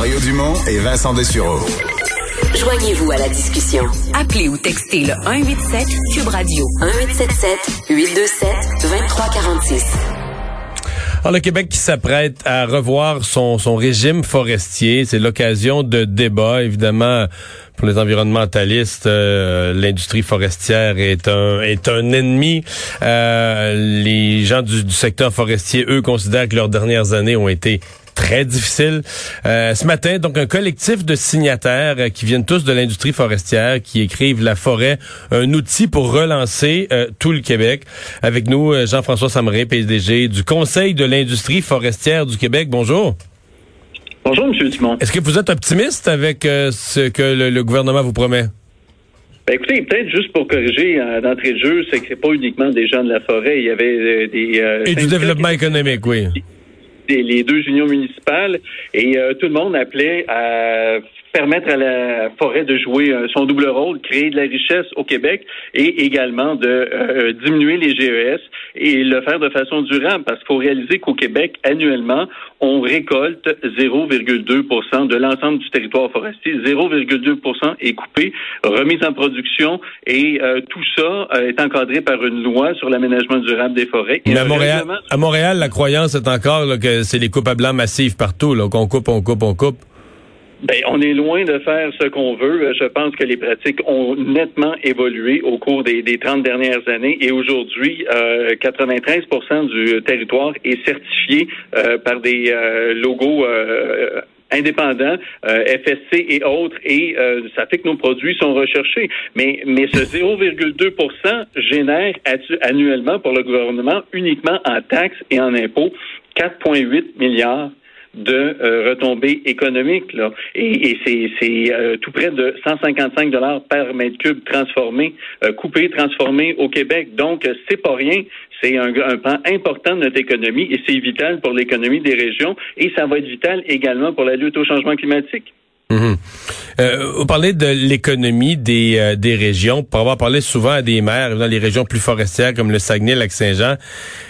Mario Dumont et Vincent Dessureau. Joignez-vous à la discussion. Appelez ou textez le 187 Cube Radio 1877 827 2346. Alors, le Québec qui s'apprête à revoir son, son régime forestier, c'est l'occasion de débats, évidemment. Pour les environnementalistes, euh, l'industrie forestière est un est un ennemi. Euh, les gens du, du secteur forestier, eux, considèrent que leurs dernières années ont été très difficile. Euh, ce matin, donc un collectif de signataires euh, qui viennent tous de l'industrie forestière, qui écrivent La forêt, un outil pour relancer euh, tout le Québec. Avec nous, Jean-François Samré, PDG du Conseil de l'industrie forestière du Québec. Bonjour. Bonjour, M. Dumont. Est-ce que vous êtes optimiste avec ce que le, gouvernement vous promet? Ben écoutez, peut-être juste pour corriger d'entrée de jeu, c'est que c'est pas uniquement des gens de la forêt. Il y avait des... Et du développement économique, oui les deux unions municipales. Et euh, tout le monde appelait à permettre à la forêt de jouer euh, son double rôle, créer de la richesse au Québec et également de euh, diminuer les GES et le faire de façon durable parce qu'il faut réaliser qu'au Québec, annuellement, on récolte 0,2 de l'ensemble du territoire forestier. 0,2 est coupé, remise en production et tout ça est encadré par une loi sur l'aménagement durable des forêts. Mais à Montréal, à Montréal, la croyance est encore que c'est les coupes à blanc massives partout, qu'on coupe, on coupe, on coupe. Ben, on est loin de faire ce qu'on veut. Je pense que les pratiques ont nettement évolué au cours des, des 30 dernières années et aujourd'hui, euh, 93% du territoire est certifié euh, par des euh, logos euh, indépendants, FSC et autres, et ça fait que nos produits sont recherchés. Mais, mais ce 0,2% génère annuellement pour le gouvernement uniquement en taxes et en impôts 4,8 milliards de euh, retombées économiques. Et c'est euh, tout près de 155 dollars par mètre cube transformé, euh, coupé, transformé au Québec. Donc, c'est pas rien. C'est un, un pan important de notre économie et c'est vital pour l'économie des régions et ça va être vital également pour la lutte au changement climatique. Mhm. Euh, vous parlez de l'économie des, euh, des régions. Pour avoir parlé souvent à des maires dans les régions plus forestières comme le Saguenay, Lac-Saint-Jean,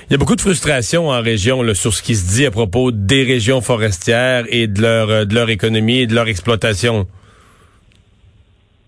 il y a beaucoup de frustration en région là, sur ce qui se dit à propos des régions forestières et de leur, euh, de leur économie et de leur exploitation.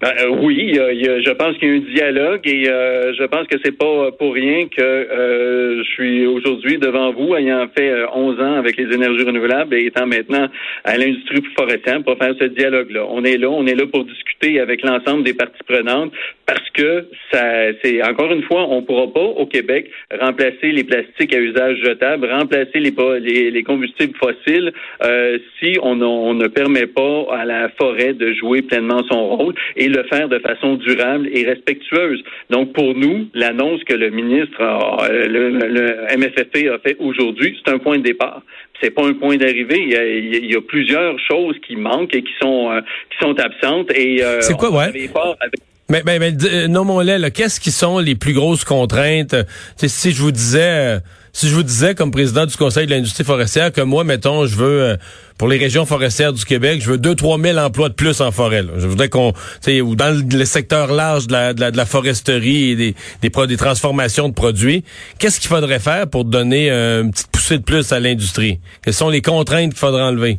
Ben, euh, oui, je pense qu'il y a un dialogue et euh, je pense que c'est pas pour rien que euh, je suis aujourd'hui devant vous, ayant fait 11 ans avec les énergies renouvelables et étant maintenant à l'industrie forestière pour faire ce dialogue-là. On est là, on est là pour discuter avec l'ensemble des parties prenantes parce que ça, c'est encore une fois, on pourra pas au Québec remplacer les plastiques à usage jetable, remplacer les, les, combustibles fossiles si on, on ne permet pas à la forêt de jouer pleinement son rôle. Et le faire de façon durable et respectueuse. Donc, pour nous, l'annonce que le ministre, le, MFFP a fait aujourd'hui, c'est un point de départ. C'est pas un point d'arrivée. Il, y a plusieurs choses qui manquent et qui sont euh, qui sont absentes. Et euh, c'est quoi, ouais? Mais, mais, euh, nommons-les. Qu'est-ce qui sont les plus grosses contraintes? Si je vous disais si je vous disais comme président du Conseil de l'industrie forestière que moi, mettons, je veux euh, pour les régions forestières du Québec, je veux 2-3 000 emplois de plus en forêt. Je voudrais qu'on, ou dans le, secteur large de la, de foresterie et des, des, des transformations de produits, qu'est-ce qu'il faudrait faire pour donner euh, une petite poussée de plus à l'industrie? Quelles sont les contraintes qu'il faudrait enlever?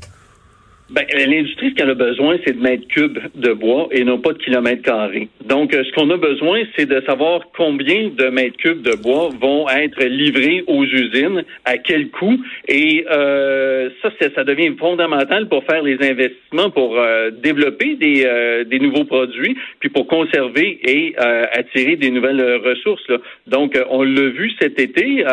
Ben, l'industrie, ce qu'elle a besoin, c'est de mètres cubes de bois et non pas de kilomètres carrés. Donc, euh, ce qu'on a besoin, c'est de savoir combien de mètres cubes de bois vont être livrés aux usines, à quel coût. Et euh, ça, ça devient fondamental pour faire les investissements, pour euh, développer des, des nouveaux produits, puis pour conserver et attirer des nouvelles ressources. Là. Donc, on l'a vu cet été,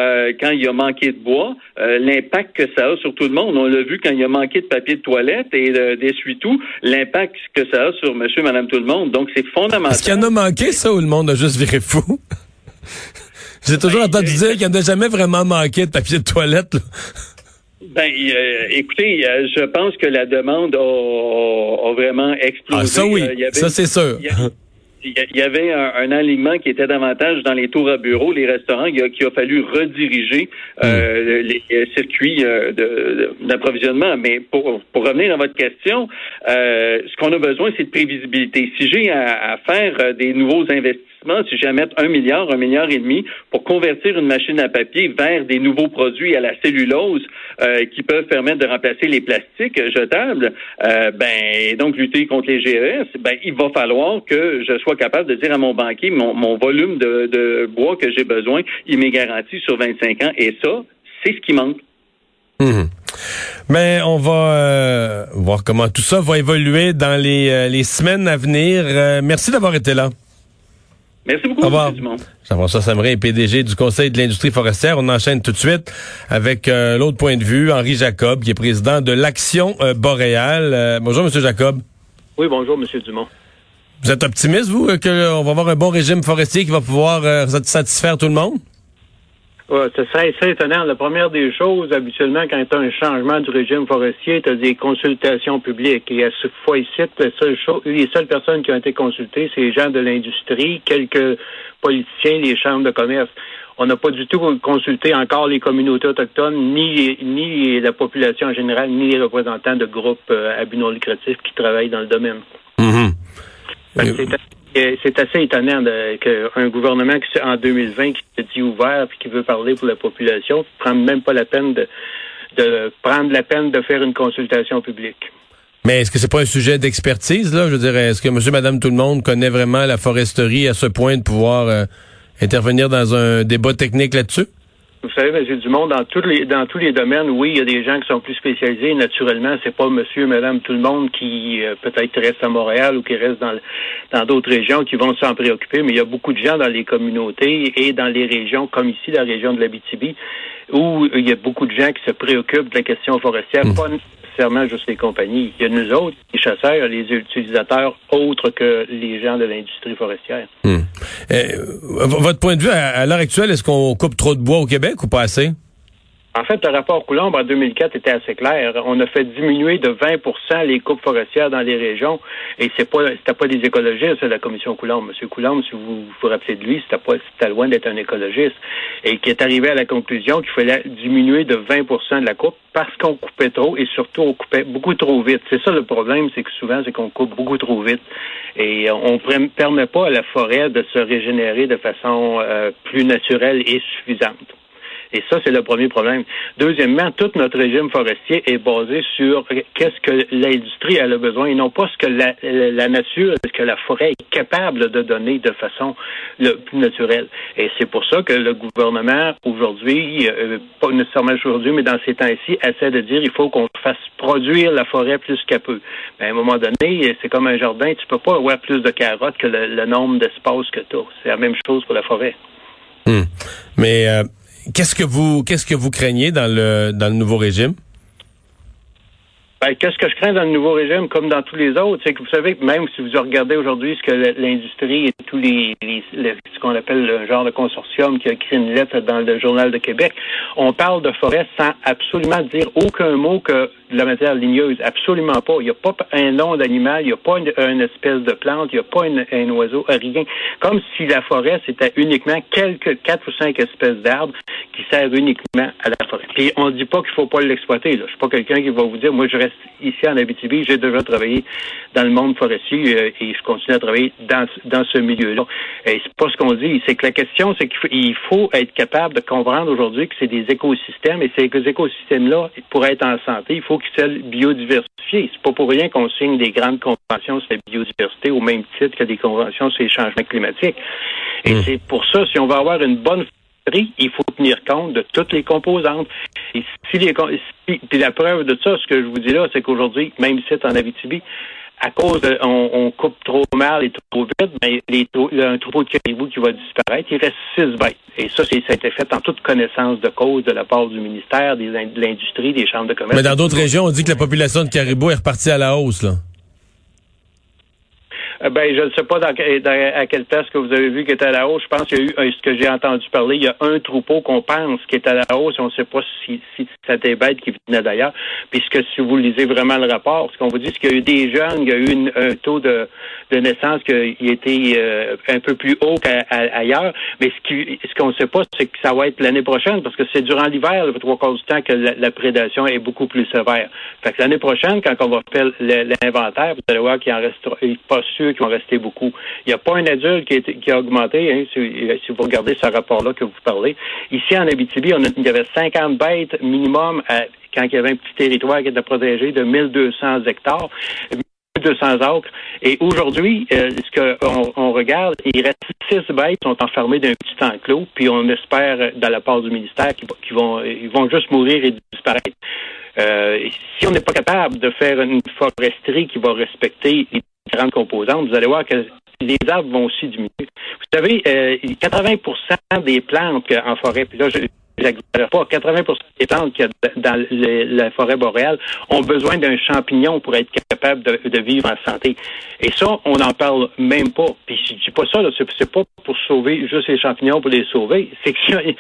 quand il y a manqué de bois, l'impact que ça a sur tout le monde. On l'a vu quand il y a manqué de papier de toilette et d'essuie-tout, l'impact que ça a sur monsieur, madame, tout le monde. Donc, c'est fondamental. Est-ce qu'il y en a manqué, ça, ou le monde a juste viré fou? J'ai toujours ben, entendu dire qu'il n'y en a jamais vraiment manqué de papier de toilette. Ben, euh, écoutez, euh, je pense que la demande a, a vraiment explosé. Ah, ça oui, Euh, il y avait- ça c'est sûr. Il y avait un, un alignement qui était davantage dans les tours à bureau, les restaurants, il a, qu'il a fallu rediriger euh, les euh, circuits euh, d'approvisionnement. Mais pour, pour revenir à votre question, euh, ce qu'on a besoin, c'est de prévisibilité. Si j'ai à, à faire euh, des nouveaux investissements, si j'ai à mettre un milliard, un milliard et demi pour convertir une machine à papier vers des nouveaux produits à la cellulose euh, qui peuvent permettre de remplacer les plastiques jetables, euh, ben et donc lutter contre les GES, ben il va falloir que je sois capable de dire à mon banquier mon, mon volume de, de bois que j'ai besoin, il m'est garanti sur 25 ans et ça, c'est ce qui manque. Mhm. Mais on va euh, voir comment tout ça va évoluer dans les, euh, les semaines à venir. Euh, merci d'avoir été là. Merci beaucoup, Au revoir. M. Dumont. Jean-François Samré est PDG du Conseil de l'industrie forestière. On enchaîne tout de suite avec euh, l'autre point de vue, Henri Jacob, qui est président de l'Action euh, boréale. Euh, bonjour, Monsieur Jacob. Oui, bonjour, Monsieur Dumont. Vous êtes optimiste, vous, qu'on va avoir un bon régime forestier qui va pouvoir euh, satisfaire tout le monde? C'est étonnant. La première des choses, habituellement, quand tu as un changement du régime forestier, tu as des consultations publiques. Et à ce fois ici, les seules personnes qui ont été consultées, c'est les gens de l'industrie, quelques politiciens, les chambres de commerce. On n'a pas du tout consulté encore les communautés autochtones, ni, ni la population en général, ni les représentants de groupes euh, à but non lucratif qui travaillent dans le domaine. C'est euh, c'est assez étonnant qu'un gouvernement qui en 2020 qui se dit ouvert puis qui veut parler pour la population ne prenne même pas la peine de, de prendre la peine de faire une consultation publique. Mais est-ce que c'est pas un sujet d'expertise, là? Je veux dire, est-ce que monsieur, madame, tout le monde connaît vraiment la foresterie à ce point de pouvoir euh, intervenir dans un débat technique là-dessus? Vous savez, M. Dumont, dans tous les dans tous les domaines, oui, il y a des gens qui sont plus spécialisés. Naturellement, c'est pas monsieur, madame, tout le monde qui euh, peut-être reste à Montréal ou qui reste dans dans d'autres régions qui vont s'en préoccuper, mais il y a beaucoup de gens dans les communautés et dans les régions, comme ici, la région de l'Abitibi, où il y a beaucoup de gens qui se préoccupent de la question forestière, pas nécessairement juste les compagnies. Il y a nous autres, les chasseurs, les utilisateurs autres que les gens de l'industrie forestière. Hmm. V- votre point de vue, à l'heure actuelle, est-ce qu'on coupe trop de bois au Québec ou pas assez? En fait, le rapport Coulomb en 2004 était assez clair. On a fait diminuer de 20% les coupes forestières dans les régions, et c'est pas, pas des écologistes, c'est la commission Coulomb. Monsieur Coulomb, si vous vous rappelez de lui, c'était pas, c'était loin d'être un écologiste, et qui est arrivé à la conclusion qu'il fallait diminuer de 20% de la coupe parce qu'on coupait trop, et surtout on coupait beaucoup trop vite. C'est ça le problème, c'est que souvent c'est qu'on coupe beaucoup trop vite, et on ne permet pas à la forêt de se régénérer de façon euh, plus naturelle et suffisante. Et ça, c'est le premier problème. Deuxièmement, tout notre régime forestier est basé sur qu'est-ce que l'industrie a besoin et non pas ce que la, nature, ce que la forêt est capable de donner de façon le plus naturelle. Et c'est pour ça que le gouvernement, aujourd'hui, euh, pas nécessairement aujourd'hui, mais dans ces temps-ci, essaie de dire il faut qu'on fasse produire la forêt plus qu'à peu. Mais à un moment donné, c'est comme un jardin, tu peux pas avoir plus de carottes que le, le nombre d'espaces que tu as. C'est la même chose pour la forêt. Hmm. Mais euh, qu'est-ce que vous qu'est-ce que vous craignez dans le dans le nouveau régime? Ben, qu'est-ce que je crains dans le nouveau régime, comme dans tous les autres, c'est que vous savez même si vous regardez aujourd'hui ce que l'industrie et tous les, les, les ce qu'on appelle le genre de consortium qui a écrit une lettre dans le Journal de Québec, on parle de forêt sans absolument dire aucun mot que de la matière ligneuse. Absolument pas. Il n'y a pas un nom d'animal, il n'y a pas une, espèce de plante, il n'y a pas un oiseau, rien. Comme si la forêt, c'était uniquement quelques quatre ou cinq espèces d'arbres qui servent uniquement à la forêt. Puis on ne dit pas qu'il faut pas l'exploiter. Je suis pas quelqu'un qui va vous dire, moi je reste ici en Abitibi, j'ai déjà travaillé dans le monde forestier euh, et je continue à travailler dans, dans ce milieu-là. Et c'est pas ce qu'on dit. C'est que la question, c'est qu'il faut, faut être capable de comprendre aujourd'hui que c'est des écosystèmes et ces écosystèmes-là, pour être en santé, il faut qu'ils soient biodiversifiés. C'est pas pour rien qu'on signe des grandes conventions sur la biodiversité au même titre que des conventions sur les changements climatiques. Et mmh. c'est pour ça, si on veut avoir une bonne il faut tenir compte de toutes les composantes. Et puis la preuve de ça, ce que je vous dis là, c'est qu'aujourd'hui, même ici en Abitibi, à cause on, coupe trop mal et trop vite, il y a un troupeau de caribou qui va disparaître. Il reste six bêtes. Et ça, ça a été fait en toute connaissance de cause de la part du ministère, des, de l'industrie, des chambres de commerce. Mais dans d'autres régions, on dit que la population de caribou est repartie à la hausse, là. Euh, ben, je ne sais pas dans, à quelle place que vous avez vu qui est à la hausse. Je pense qu'il y a eu, euh, ce que j'ai entendu parler, il y a un troupeau qu'on pense qui est à la hausse. On ne sait pas si, si c'était bête qui venait d'ailleurs. Puisque si vous lisez vraiment le rapport, ce qu'on vous dit, c'est qu'il y a eu des jeunes, il y a eu un taux de, de naissance qui était euh, un peu plus haut qu'ailleurs. Mais ce qui, ce qu'on ne sait pas, c'est que ça va être l'année prochaine, parce que c'est durant l'hiver, le trois quarts du temps, que la, prédation est beaucoup plus sévère. Fait que l'année prochaine, quand on va faire l'inventaire, vous allez voir qu'il en reste pas sûr qu'il va rester beaucoup. Il n'y a pas un adulte qui, qui a augmenté, hein, si, vous regardez ce rapport-là que vous parlez. Ici, en Abitibi, il y avait 50 bêtes minimum quand il y avait un petit territoire qui était protégé de 1200 hectares. 200 acres. Et aujourd'hui, euh, ce qu'on on regarde, il reste six bêtes qui sont enfermées d'un petit enclos, puis on espère, de la part du ministère, qu'ils vont, ils vont juste mourir et disparaître. Euh, si on n'est pas capable de faire une foresterie qui va respecter les différentes composantes, vous allez voir que les arbres vont aussi diminuer. Vous savez, 80 des plantes en forêt, puis là, pas. 80% des plantes qu'il y a dans la forêt boréale ont besoin d'un champignon pour être capable de, vivre en santé. Et ça, on n'en parle même pas. Puis je dis pas ça, c'est pas pour sauver juste les champignons pour les sauver. C'est que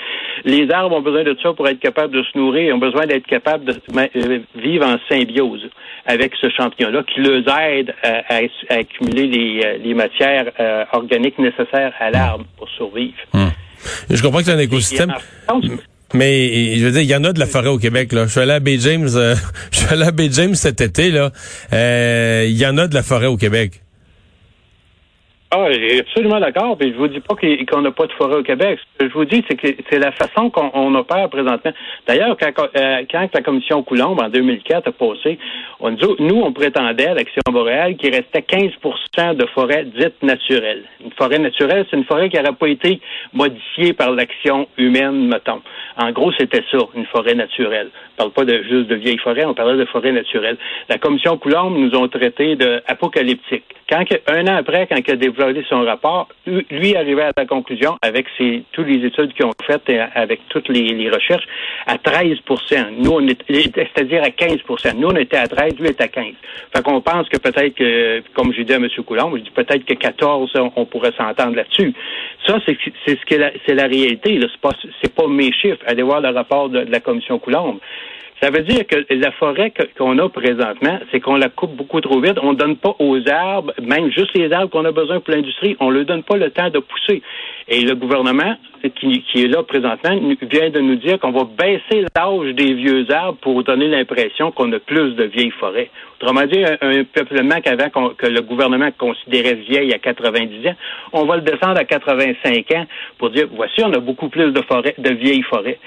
les arbres ont besoin de ça pour être capables de se nourrir, ont besoin d'être capables de euh, vivre en symbiose avec ce champignon-là qui les aide à, accumuler les, euh, les matières euh, organiques nécessaires à l'arbre pour survivre. Hum. Je comprends que c'est un écosystème. Mais je veux dire, il y en a de la forêt au Québec. Là. Je suis allé à Bay James, euh, je suis allé à Bay James cet été. Là, euh, il y en a de la forêt au Québec. Ah, absolument d'accord. Puis je vous dis pas qu'on n'a pas de forêt au Québec. Ce que je vous dis, c'est que c'est la façon qu'on opère présentement. D'ailleurs, quand, euh, quand, la commission Coulombe en 2004 a passé, on nous, on prétendait à l'Action boréale qu'il restait 15 de forêt dite naturelle. Une forêt naturelle, c'est une forêt qui n'aurait pas été modifiée par l'action humaine, mettons. En gros, c'était ça, une forêt naturelle. On parle pas de, juste de vieilles forêts, on parlait de forêt naturelle. La commission Coulombe nous ont traité de apocalyptique. Quand, un an après, quand il a son rapport, lui arrivait à la conclusion, avec ses, toutes les études qu'ils ont faites et avec toutes les, recherches, à 13 Nous, c'est-à-dire à 15 Nous, on était à 13, lui était à 15 Fait qu'on pense que peut-être que, comme j'ai dit à M. Coulombe, je dis peut-être que 14, on, pourrait s'entendre là-dessus. Ça, c'est ce que c'est la réalité. C'est pas, pas mes chiffres. Allez voir le rapport de la commission Coulombe. Ça veut dire que la forêt qu'on a présentement, c'est qu'on la coupe beaucoup trop vite. On ne donne pas aux arbres, même juste les arbres qu'on a besoin pour l'industrie, on ne leur donne pas le temps de pousser. Et le gouvernement, qui, est là présentement, vient de nous dire qu'on va baisser l'âge des vieux arbres pour donner l'impression qu'on a plus de vieilles forêts. Autrement dit, un, peuplement qu'avant que le gouvernement considérait vieille à 90 ans, on va le descendre à 85 ans pour dire voici, on a beaucoup plus de forêts, de vieilles forêts.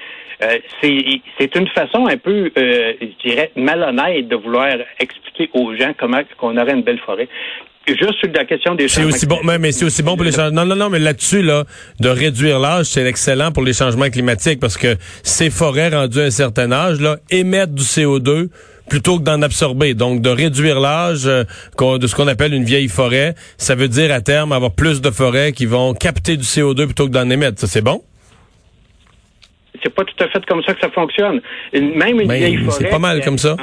Euh, c'est une façon un peu, euh, je dirais, malhonnête de vouloir expliquer aux gens comment qu'on aurait une belle forêt. Juste sur la question des C'est aussi bon, mais, c'est aussi bon pour les changements. Non, non, non, mais là-dessus, là, de réduire l'âge, c'est excellent pour les changements climatiques parce que ces forêts rendues à un certain âge, là, émettent du CO2 plutôt que d'en absorber. Donc, de réduire l'âge euh, de ce qu'on appelle une vieille forêt, ça veut dire à terme avoir plus de forêts qui vont capter du CO2 plutôt que d'en émettre. Ça, c'est bon? c'est pas tout à fait comme ça que ça fonctionne. Même une vieille forêt. C'est pas mal comme ça.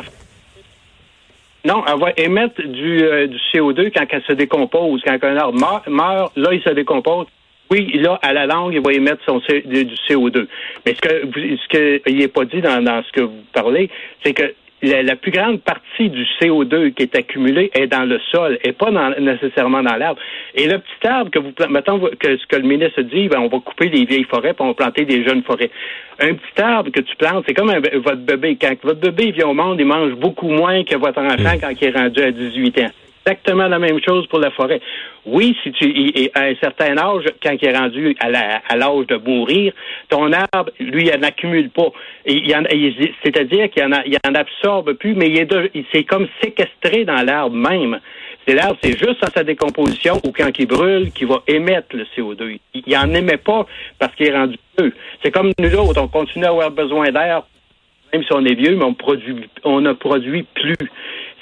Non, elle va émettre du, euh, du CO2 quand elle se décompose. Quand un arbre meurt, là, il se décompose. Oui, là, à la langue, il va émettre son, du CO2. Mais ce que ce que il n'est pas dit dans, dans ce que vous parlez, c'est que la, plus grande partie du CO2 qui est accumulé est dans le sol et pas nécessairement dans l'arbre. Et le petit arbre que vous mettons que ce que le ministre dit, ben, on va couper les vieilles forêts pour on va planter des jeunes forêts. Un petit arbre que tu plantes, c'est comme votre bébé. Quand votre bébé vient au monde, il mange beaucoup moins que votre enfant quand il est rendu à 18 ans exactement la même chose pour la forêt. Oui, si tu à un certain âge, quand il est rendu à l'âge de mourir, ton arbre, lui, il n'accumule pas. C'est-à-dire qu'il en, absorbe plus, mais il c'est comme séquestré dans l'arbre même. C'est l'arbre, c'est juste à sa décomposition ou quand il brûle qu'il va émettre le CO2. Il n'en émet pas parce qu'il est rendu peu. C'est comme nous autres, on continue à avoir besoin d'air, même si on est vieux, mais on produit, on ne produit plus.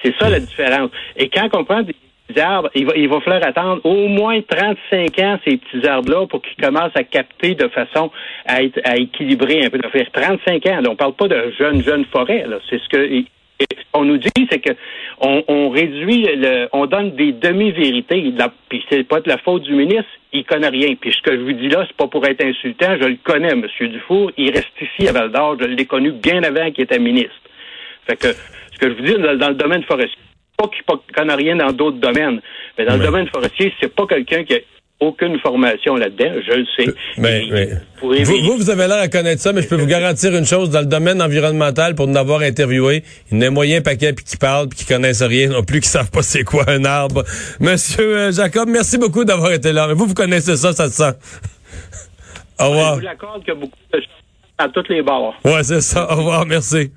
C'est ça la différence. Et quand on prend des arbres, il va, il va falloir attendre au moins 35 ans, ces petits arbres-là, pour qu'ils commencent à capter de façon à, être, à équilibrer un peu. faire 35 ans. on parle pas de jeunes, jeunes forêts. C'est ce que on nous dit, c'est que on, on réduit, le, on donne des demi-vérités. Puis c'est pas de la faute du ministre, il connaît rien. Puis ce que je vous dis là, c'est pas pour être insultant, je le connais, M. Dufour. Il reste ici à Val d'Or, je l'ai connu bien avant qu'il était ministre. Fait que ce que je vous dis dans, dans le domaine forestier, pas qu'il ne connaît rien dans d'autres domaines, mais dans le domaine forestier, c'est pas quelqu'un qui a aucune formation là-dedans, je le sais. Mais, mais- vous vous, avez l'air à connaître ça, mais je peux vous garantir une chose, dans le domaine environnemental, pour nous avoir interviewé, il y en a moyen paquet puis qui parlent puis qui connaissent rien non plus, qui savent pas c'est quoi un arbre. Monsieur euh, Jacob, merci beaucoup d'avoir été là. Mais vous, vous connaissez ça, ça se sent. Au Je revoir. vous l'accorde qu'il y a beaucoup de choses à toutes les bords. Ouais, c'est ça. Au revoir, merci.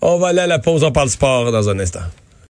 On va aller à la pause, on parle sport dans un instant.